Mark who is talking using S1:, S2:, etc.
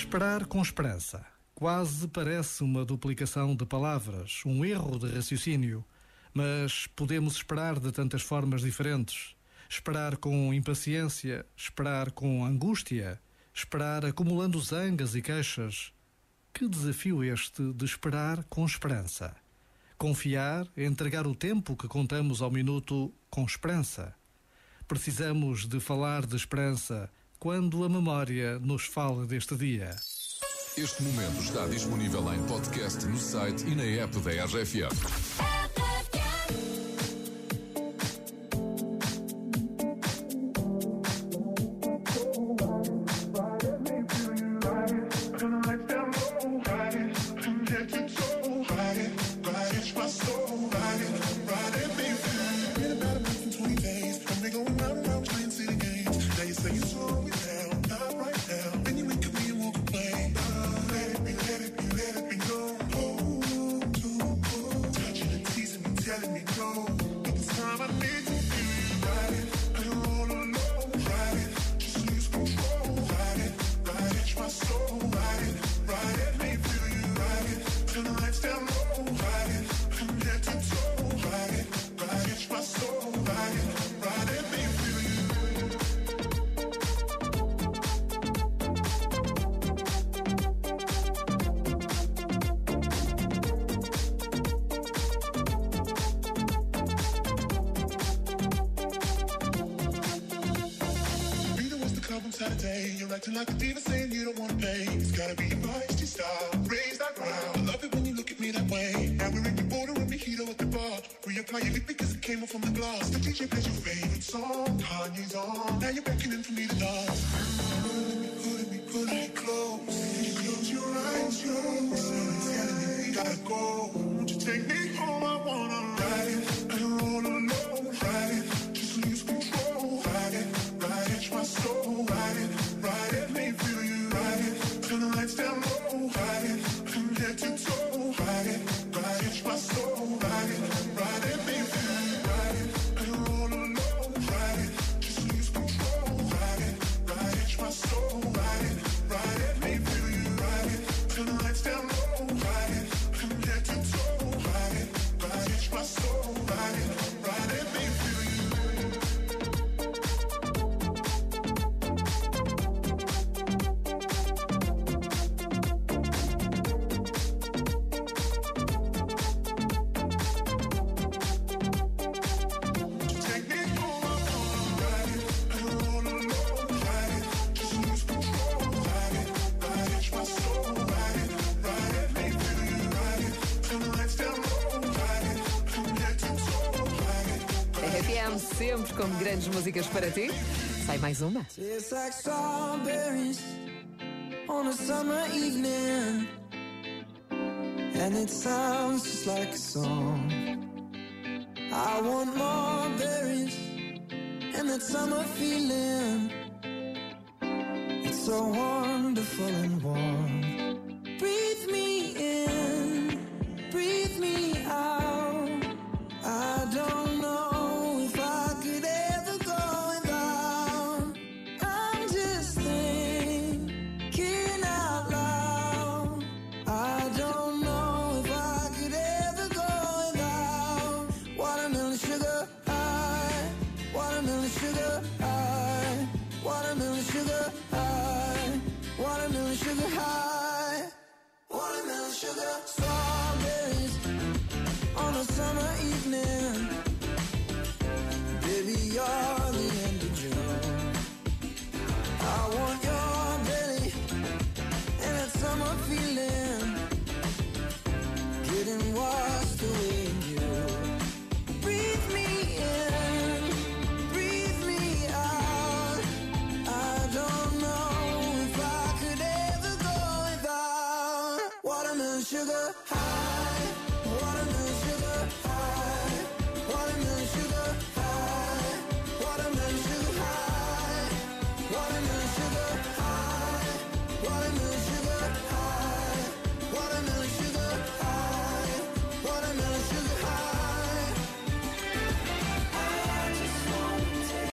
S1: Esperar com esperança. Quase parece uma duplicação de palavras, um erro de raciocínio. Mas podemos esperar de tantas formas diferentes. Esperar com impaciência, esperar com angústia, esperar acumulando zangas e queixas. Que desafio este de esperar com esperança. Confiar, entregar o tempo que contamos ao minuto com esperança. Precisamos de falar de esperança quando a memória nos fala deste dia.
S2: Este momento está disponível em podcast no site e na app da RFM.
S3: You're acting like a diva saying you don't wanna pay. It's gotta be your feisty style. Raise that ground. I love it when you look at me that way. Now we're in the border and mojito at the bar. Reapply your lip because it came off from the glass. The DJ plays your favorite song. Kanye's on. Now you're beckoning for me to dance. Pulling me, pulling me, close. Close your eyes, close. Me we gotta go. Won't you take me Ride it. From head to toe. Ride it. Ride it. My soul. Ride it.
S4: RFM sempre com grandes músicas para ti. Sai mais uma.
S5: And it sounds just like a song. I want more berries and that summer feeling. It's so wonderful and warm. high.